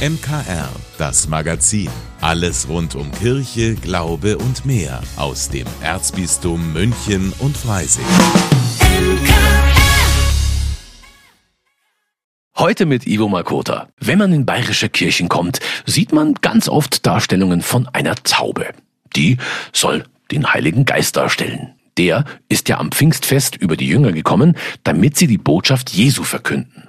MKR, das Magazin. Alles rund um Kirche, Glaube und mehr aus dem Erzbistum München und Freising. Heute mit Ivo Makota. Wenn man in bayerische Kirchen kommt, sieht man ganz oft Darstellungen von einer Taube. Die soll den Heiligen Geist darstellen. Der ist ja am Pfingstfest über die Jünger gekommen, damit sie die Botschaft Jesu verkünden.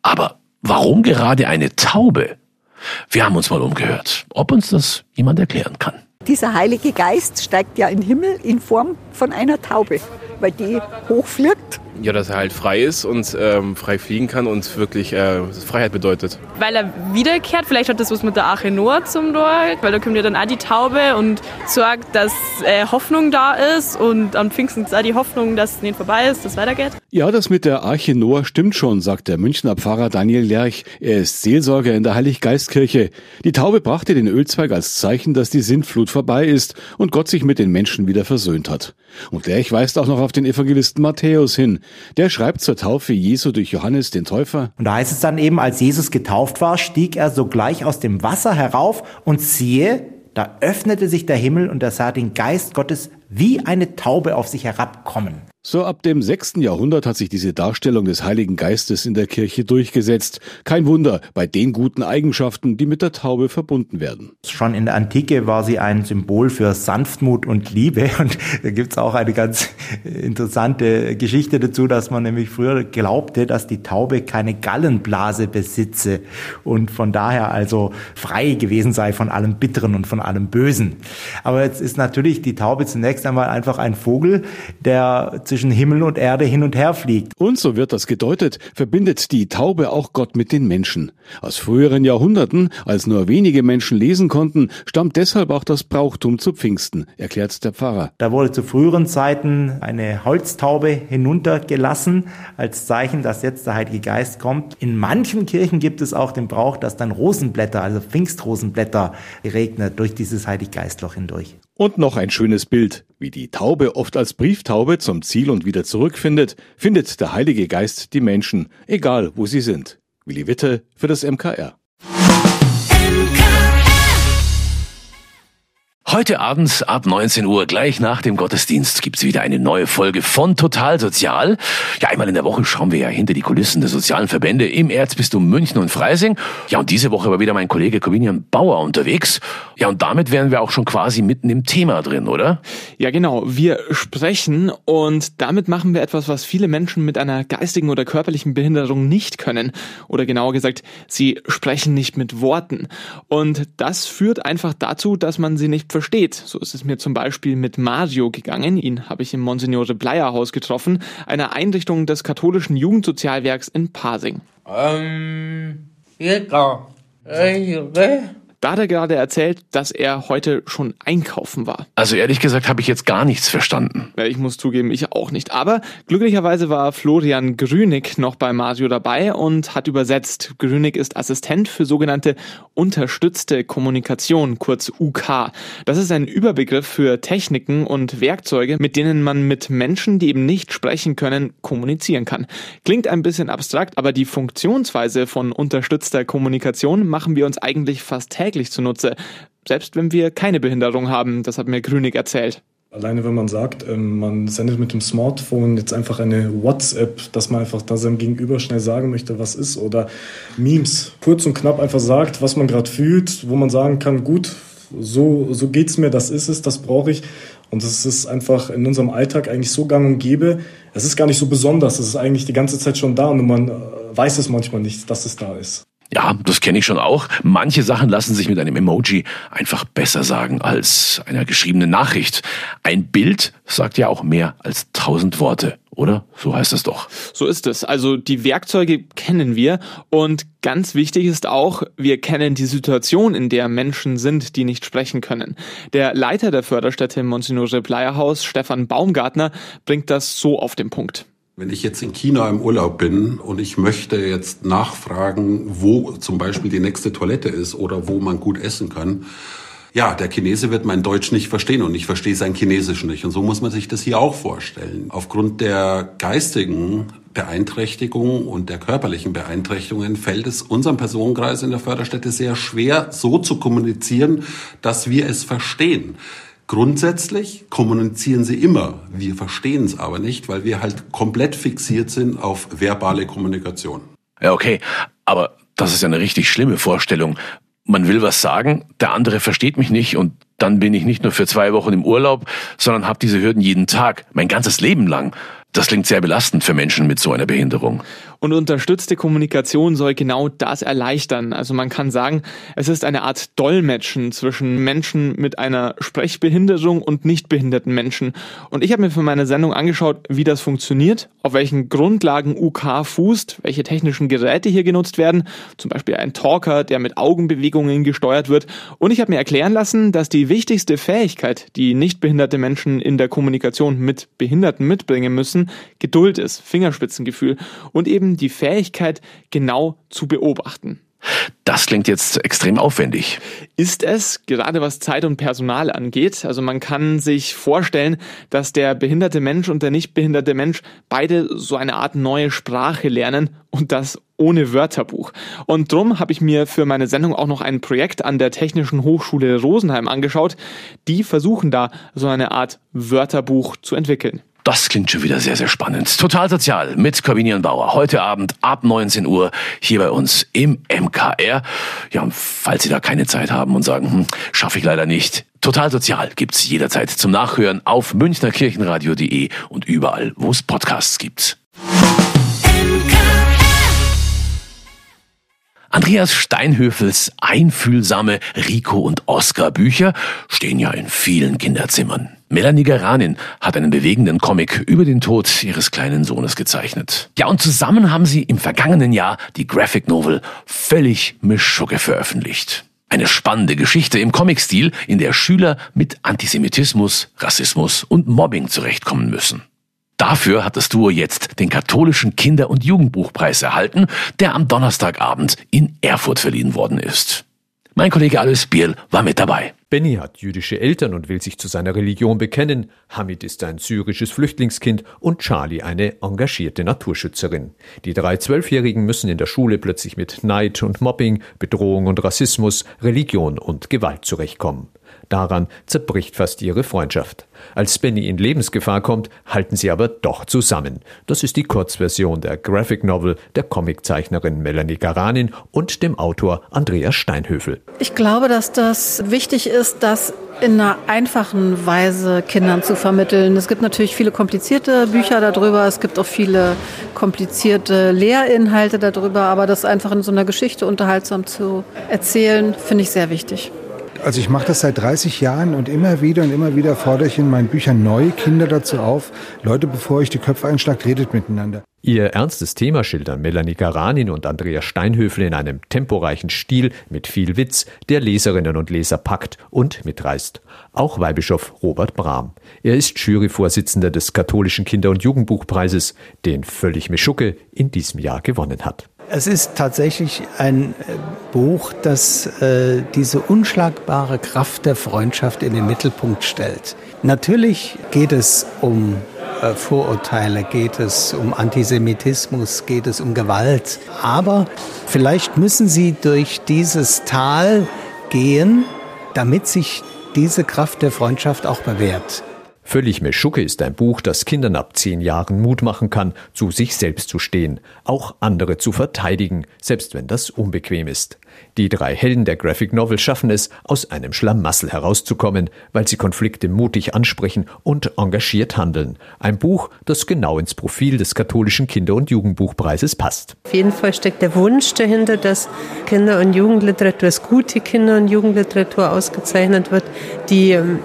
Aber warum gerade eine Taube? Wir haben uns mal umgehört, ob uns das jemand erklären kann. Dieser Heilige Geist steigt ja in den Himmel in Form von einer Taube, weil die hochfliegt ja, dass er halt frei ist und ähm, frei fliegen kann und wirklich äh, Freiheit bedeutet. Weil er wiederkehrt, vielleicht hat das was mit der Arche Noah zum Tor, weil da kommt ja dann auch die Taube und sorgt, dass äh, Hoffnung da ist und am Pfingsten ist auch die Hoffnung, dass es nicht vorbei ist, dass es weitergeht. Ja, das mit der Arche Noah stimmt schon, sagt der Münchner Pfarrer Daniel Lerch. Er ist Seelsorger in der Heiliggeistkirche. Die Taube brachte den Ölzweig als Zeichen, dass die Sintflut vorbei ist und Gott sich mit den Menschen wieder versöhnt hat. Und Lerch weist auch noch auf den Evangelisten Matthäus hin. Der schreibt zur Taufe Jesu durch Johannes den Täufer. Und da heißt es dann eben, als Jesus getauft war, stieg er sogleich aus dem Wasser herauf und siehe, da öffnete sich der Himmel und er sah den Geist Gottes wie eine Taube auf sich herabkommen. So ab dem 6. Jahrhundert hat sich diese Darstellung des Heiligen Geistes in der Kirche durchgesetzt. Kein Wunder bei den guten Eigenschaften, die mit der Taube verbunden werden. Schon in der Antike war sie ein Symbol für Sanftmut und Liebe. Und da gibt's auch eine ganz interessante Geschichte dazu, dass man nämlich früher glaubte, dass die Taube keine Gallenblase besitze und von daher also frei gewesen sei von allem Bitteren und von allem Bösen. Aber jetzt ist natürlich die Taube zunächst einmal einfach ein Vogel, der zwischen Himmel und Erde hin und her fliegt. Und so wird das gedeutet, verbindet die Taube auch Gott mit den Menschen. Aus früheren Jahrhunderten, als nur wenige Menschen lesen konnten, stammt deshalb auch das Brauchtum zu Pfingsten, erklärt der Pfarrer. Da wurde zu früheren Zeiten eine Holztaube hinuntergelassen, als Zeichen, dass jetzt der Heilige Geist kommt. In manchen Kirchen gibt es auch den Brauch, dass dann Rosenblätter, also Pfingstrosenblätter, regnet durch dieses Heiliggeistloch hindurch. Und noch ein schönes Bild. Wie die Taube oft als Brieftaube zum Ziel und wieder zurückfindet, findet der Heilige Geist die Menschen, egal wo sie sind. Willi Witte für das MKR. Heute abends ab 19 Uhr, gleich nach dem Gottesdienst, gibt's wieder eine neue Folge von Total Sozial. Ja, einmal in der Woche schauen wir ja hinter die Kulissen der sozialen Verbände im Erzbistum München und Freising. Ja, und diese Woche war wieder mein Kollege Corvinian Bauer unterwegs. Ja, und damit wären wir auch schon quasi mitten im Thema drin, oder? Ja, genau. Wir sprechen und damit machen wir etwas, was viele Menschen mit einer geistigen oder körperlichen Behinderung nicht können. Oder genauer gesagt, sie sprechen nicht mit Worten. Und das führt einfach dazu, dass man sie nicht versteht. So ist es mir zum Beispiel mit Mario gegangen. Ihn habe ich im Monsignore Bleier Haus getroffen, einer Einrichtung des katholischen Jugendsozialwerks in Pasing. Ähm, ja, da hat er gerade erzählt, dass er heute schon einkaufen war. Also ehrlich gesagt habe ich jetzt gar nichts verstanden. Ja, ich muss zugeben, ich auch nicht. Aber glücklicherweise war Florian Grünig noch bei Mario dabei und hat übersetzt. Grünig ist Assistent für sogenannte unterstützte Kommunikation, kurz UK. Das ist ein Überbegriff für Techniken und Werkzeuge, mit denen man mit Menschen, die eben nicht sprechen können, kommunizieren kann. Klingt ein bisschen abstrakt, aber die Funktionsweise von unterstützter Kommunikation machen wir uns eigentlich fast täglich täglich zunutze, selbst wenn wir keine Behinderung haben. Das hat mir Grünig erzählt. Alleine wenn man sagt, ähm, man sendet mit dem Smartphone jetzt einfach eine WhatsApp, dass man einfach da seinem Gegenüber schnell sagen möchte, was ist, oder Memes, kurz und knapp einfach sagt, was man gerade fühlt, wo man sagen kann, gut, so, so es mir, das ist es, das brauche ich. Und das ist einfach in unserem Alltag eigentlich so gang und gäbe. Es ist gar nicht so besonders, es ist eigentlich die ganze Zeit schon da und man äh, weiß es manchmal nicht, dass es da ist. Ja, das kenne ich schon auch. Manche Sachen lassen sich mit einem Emoji einfach besser sagen als einer geschriebenen Nachricht. Ein Bild sagt ja auch mehr als tausend Worte, oder? So heißt es doch. So ist es. Also die Werkzeuge kennen wir und ganz wichtig ist auch, wir kennen die Situation, in der Menschen sind, die nicht sprechen können. Der Leiter der Förderstätte Monsignore Bleierhaus, Stefan Baumgartner, bringt das so auf den Punkt. Wenn ich jetzt in China im Urlaub bin und ich möchte jetzt nachfragen, wo zum Beispiel die nächste Toilette ist oder wo man gut essen kann, ja, der Chinese wird mein Deutsch nicht verstehen und ich verstehe sein Chinesisch nicht. Und so muss man sich das hier auch vorstellen. Aufgrund der geistigen Beeinträchtigungen und der körperlichen Beeinträchtigungen fällt es unserem Personenkreis in der Förderstätte sehr schwer, so zu kommunizieren, dass wir es verstehen. Grundsätzlich kommunizieren sie immer, wir verstehen es aber nicht, weil wir halt komplett fixiert sind auf verbale Kommunikation. Ja, okay, aber das ist ja eine richtig schlimme Vorstellung. Man will was sagen, der andere versteht mich nicht und dann bin ich nicht nur für zwei Wochen im Urlaub, sondern habe diese Hürden jeden Tag, mein ganzes Leben lang. Das klingt sehr belastend für Menschen mit so einer Behinderung. Und unterstützte Kommunikation soll genau das erleichtern. Also man kann sagen, es ist eine Art Dolmetschen zwischen Menschen mit einer Sprechbehinderung und nicht behinderten Menschen. Und ich habe mir für meine Sendung angeschaut, wie das funktioniert, auf welchen Grundlagen UK fußt, welche technischen Geräte hier genutzt werden, zum Beispiel ein Talker, der mit Augenbewegungen gesteuert wird. Und ich habe mir erklären lassen, dass die wichtigste Fähigkeit, die nicht behinderte Menschen in der Kommunikation mit Behinderten mitbringen müssen, Geduld ist, Fingerspitzengefühl und eben eben die Fähigkeit, genau zu beobachten. Das klingt jetzt extrem aufwendig. Ist es, gerade was Zeit und Personal angeht. Also man kann sich vorstellen, dass der behinderte Mensch und der nicht behinderte Mensch beide so eine Art neue Sprache lernen und das ohne Wörterbuch. Und drum habe ich mir für meine Sendung auch noch ein Projekt an der Technischen Hochschule Rosenheim angeschaut. Die versuchen da so eine Art Wörterbuch zu entwickeln. Das klingt schon wieder sehr, sehr spannend. Total sozial mit Corbinian Bauer. Heute Abend ab 19 Uhr hier bei uns im MKR. Ja, falls Sie da keine Zeit haben und sagen, hm, schaffe ich leider nicht. Total sozial gibt's jederzeit zum Nachhören auf münchnerkirchenradio.de und überall, wo es Podcasts gibt. Andreas Steinhöfels einfühlsame Rico und Oscar Bücher stehen ja in vielen Kinderzimmern. Melanie Garanin hat einen bewegenden Comic über den Tod ihres kleinen Sohnes gezeichnet. Ja, und zusammen haben sie im vergangenen Jahr die Graphic Novel Völlig Mischugge veröffentlicht. Eine spannende Geschichte im Comic-Stil, in der Schüler mit Antisemitismus, Rassismus und Mobbing zurechtkommen müssen. Dafür hat das Duo jetzt den katholischen Kinder- und Jugendbuchpreis erhalten, der am Donnerstagabend in Erfurt verliehen worden ist. Mein Kollege Alois Bierl war mit dabei. Benny hat jüdische Eltern und will sich zu seiner Religion bekennen. Hamid ist ein syrisches Flüchtlingskind und Charlie eine engagierte Naturschützerin. Die drei Zwölfjährigen müssen in der Schule plötzlich mit Neid und Mobbing, Bedrohung und Rassismus, Religion und Gewalt zurechtkommen. Daran zerbricht fast ihre Freundschaft. Als Benny in Lebensgefahr kommt, halten sie aber doch zusammen. Das ist die Kurzversion der Graphic Novel der Comiczeichnerin Melanie Garanin und dem Autor Andreas Steinhöfel. Ich glaube, dass das wichtig ist, dass in einer einfachen Weise Kindern zu vermitteln. Es gibt natürlich viele komplizierte Bücher darüber, es gibt auch viele komplizierte Lehrinhalte darüber, aber das einfach in so einer Geschichte unterhaltsam zu erzählen, finde ich sehr wichtig. Also ich mache das seit 30 Jahren und immer wieder und immer wieder fordere ich in meinen Büchern neue Kinder dazu auf, Leute, bevor ich die Köpfe einschlagt, redet miteinander. Ihr ernstes Thema schildern Melanie Garanin und Andreas Steinhöfel in einem temporeichen Stil mit viel Witz, der Leserinnen und Leser packt und mitreißt. Auch Weihbischof Robert Brahm. Er ist Juryvorsitzender des katholischen Kinder- und Jugendbuchpreises, den Völlig Meschucke in diesem Jahr gewonnen hat. Es ist tatsächlich ein äh, Buch, das äh, diese unschlagbare Kraft der Freundschaft in den Mittelpunkt stellt. Natürlich geht es um äh, Vorurteile, geht es um Antisemitismus, geht es um Gewalt. Aber vielleicht müssen Sie durch dieses Tal gehen, damit sich diese Kraft der Freundschaft auch bewährt. Völlig Meschucke ist ein Buch, das Kindern ab zehn Jahren Mut machen kann, zu sich selbst zu stehen, auch andere zu verteidigen, selbst wenn das unbequem ist. Die drei Helden der Graphic Novel schaffen es, aus einem Schlamassel herauszukommen, weil sie Konflikte mutig ansprechen und engagiert handeln. Ein Buch, das genau ins Profil des katholischen Kinder- und Jugendbuchpreises passt. Auf jeden Fall steckt der Wunsch dahinter, dass Kinder- und Jugendliteratur, dass gute Kinder- und Jugendliteratur ausgezeichnet wird, die ähm,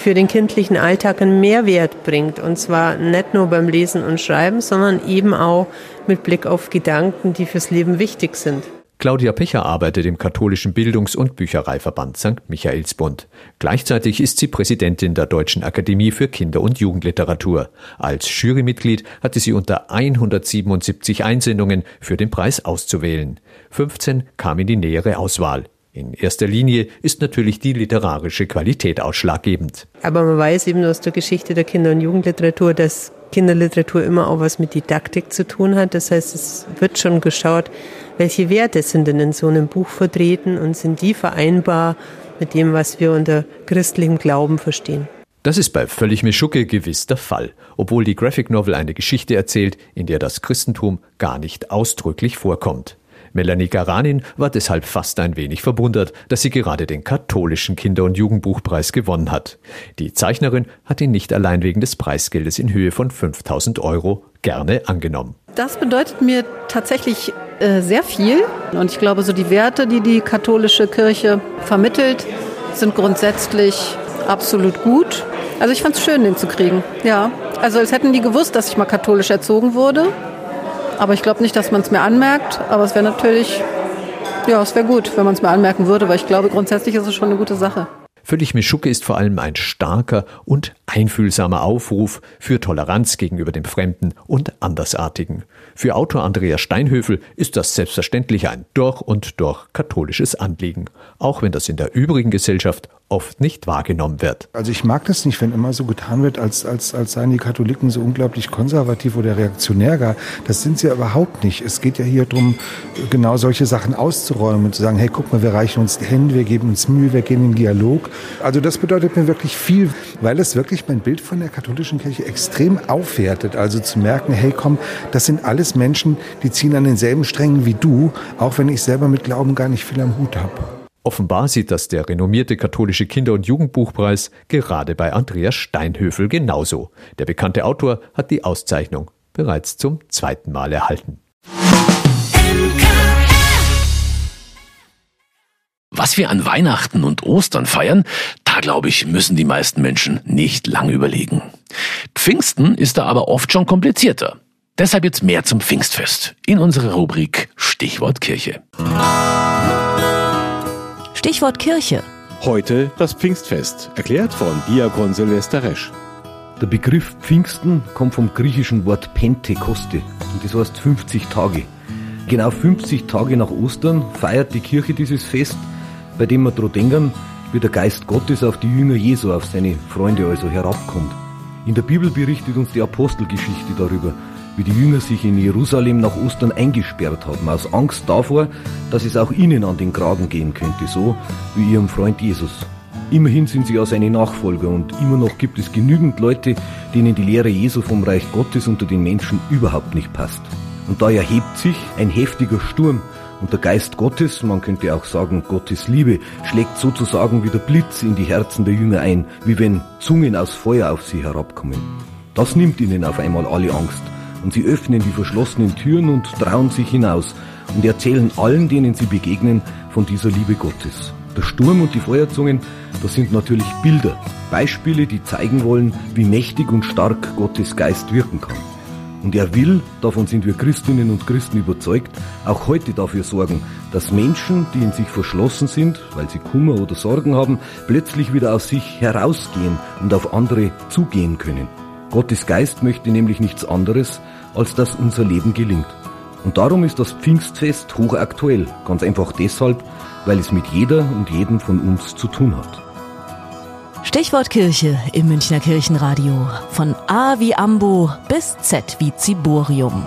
für den kindlichen Alltag einen Mehrwert bringt. Und zwar nicht nur beim Lesen und Schreiben, sondern eben auch mit Blick auf Gedanken, die fürs Leben wichtig sind. Claudia Pecher arbeitet im katholischen Bildungs- und Büchereiverband St. Michaelsbund. Gleichzeitig ist sie Präsidentin der Deutschen Akademie für Kinder- und Jugendliteratur. Als Jurymitglied hatte sie unter 177 Einsendungen für den Preis auszuwählen. 15 kamen in die nähere Auswahl. In erster Linie ist natürlich die literarische Qualität ausschlaggebend. Aber man weiß eben aus der Geschichte der Kinder- und Jugendliteratur, dass Kinderliteratur immer auch was mit Didaktik zu tun hat. Das heißt, es wird schon geschaut, welche Werte sind denn in so einem Buch vertreten und sind die vereinbar mit dem, was wir unter christlichem Glauben verstehen. Das ist bei Völlig Mischucke gewiss der Fall, obwohl die Graphic Novel eine Geschichte erzählt, in der das Christentum gar nicht ausdrücklich vorkommt. Melanie Garanin war deshalb fast ein wenig verwundert, dass sie gerade den katholischen Kinder- und Jugendbuchpreis gewonnen hat. Die Zeichnerin hat ihn nicht allein wegen des Preisgeldes in Höhe von 5000 Euro gerne angenommen. Das bedeutet mir tatsächlich äh, sehr viel. Und ich glaube, so die Werte, die die katholische Kirche vermittelt, sind grundsätzlich absolut gut. Also ich fand es schön, den zu kriegen. Ja. Also als hätten die gewusst, dass ich mal katholisch erzogen wurde. Aber ich glaube nicht, dass man es mir anmerkt. Aber es wäre natürlich, ja, es wäre gut, wenn man es mir anmerken würde, weil ich glaube, grundsätzlich ist es schon eine gute Sache. Völlig Mischucke ist vor allem ein starker und einfühlsamer Aufruf für Toleranz gegenüber dem Fremden und Andersartigen. Für Autor Andreas Steinhöfel ist das selbstverständlich ein durch und durch katholisches Anliegen, auch wenn das in der übrigen Gesellschaft oft nicht wahrgenommen wird. Also ich mag das nicht, wenn immer so getan wird, als, als, als seien die Katholiken so unglaublich konservativ oder reaktionär gar. Das sind sie ja überhaupt nicht. Es geht ja hier darum, genau solche Sachen auszuräumen und zu sagen, hey, guck mal, wir reichen uns die Hände, wir geben uns Mühe, wir gehen in Dialog. Also das bedeutet mir wirklich viel, weil es wirklich mein Bild von der katholischen Kirche extrem aufwertet. Also zu merken, hey, komm, das sind alles Menschen, die ziehen an denselben Strängen wie du, auch wenn ich selber mit Glauben gar nicht viel am Hut habe. Offenbar sieht das der renommierte katholische Kinder- und Jugendbuchpreis gerade bei Andreas Steinhöfel genauso. Der bekannte Autor hat die Auszeichnung bereits zum zweiten Mal erhalten. Was wir an Weihnachten und Ostern feiern, da glaube ich, müssen die meisten Menschen nicht lang überlegen. Pfingsten ist da aber oft schon komplizierter. Deshalb jetzt mehr zum Pfingstfest in unserer Rubrik Stichwort Kirche. Stichwort Kirche. Heute das Pfingstfest, erklärt von Diakon Silvester Resch. Der Begriff Pfingsten kommt vom griechischen Wort Pentekoste und das heißt 50 Tage. Genau 50 Tage nach Ostern feiert die Kirche dieses Fest, bei dem wir daran denken, wie der Geist Gottes auf die Jünger Jesu, auf seine Freunde also herabkommt. In der Bibel berichtet uns die Apostelgeschichte darüber, wie die Jünger sich in Jerusalem nach Ostern eingesperrt haben, aus Angst davor, dass es auch ihnen an den Kragen gehen könnte, so wie ihrem Freund Jesus. Immerhin sind sie ja seine Nachfolger und immer noch gibt es genügend Leute, denen die Lehre Jesu vom Reich Gottes unter den Menschen überhaupt nicht passt. Und da erhebt sich ein heftiger Sturm und der Geist Gottes, man könnte auch sagen Gottes Liebe, schlägt sozusagen wie der Blitz in die Herzen der Jünger ein, wie wenn Zungen aus Feuer auf sie herabkommen. Das nimmt ihnen auf einmal alle Angst und sie öffnen die verschlossenen Türen und trauen sich hinaus und erzählen allen, denen sie begegnen, von dieser Liebe Gottes. Der Sturm und die Feuerzungen, das sind natürlich Bilder, Beispiele, die zeigen wollen, wie mächtig und stark Gottes Geist wirken kann. Und er will, davon sind wir Christinnen und Christen überzeugt, auch heute dafür sorgen, dass Menschen, die in sich verschlossen sind, weil sie Kummer oder Sorgen haben, plötzlich wieder aus sich herausgehen und auf andere zugehen können. Gottes Geist möchte nämlich nichts anderes, als dass unser Leben gelingt. Und darum ist das Pfingstfest hochaktuell, ganz einfach deshalb, weil es mit jeder und jedem von uns zu tun hat. Stichwort Kirche im Münchner Kirchenradio. Von A wie Ambo bis Z wie Ziborium.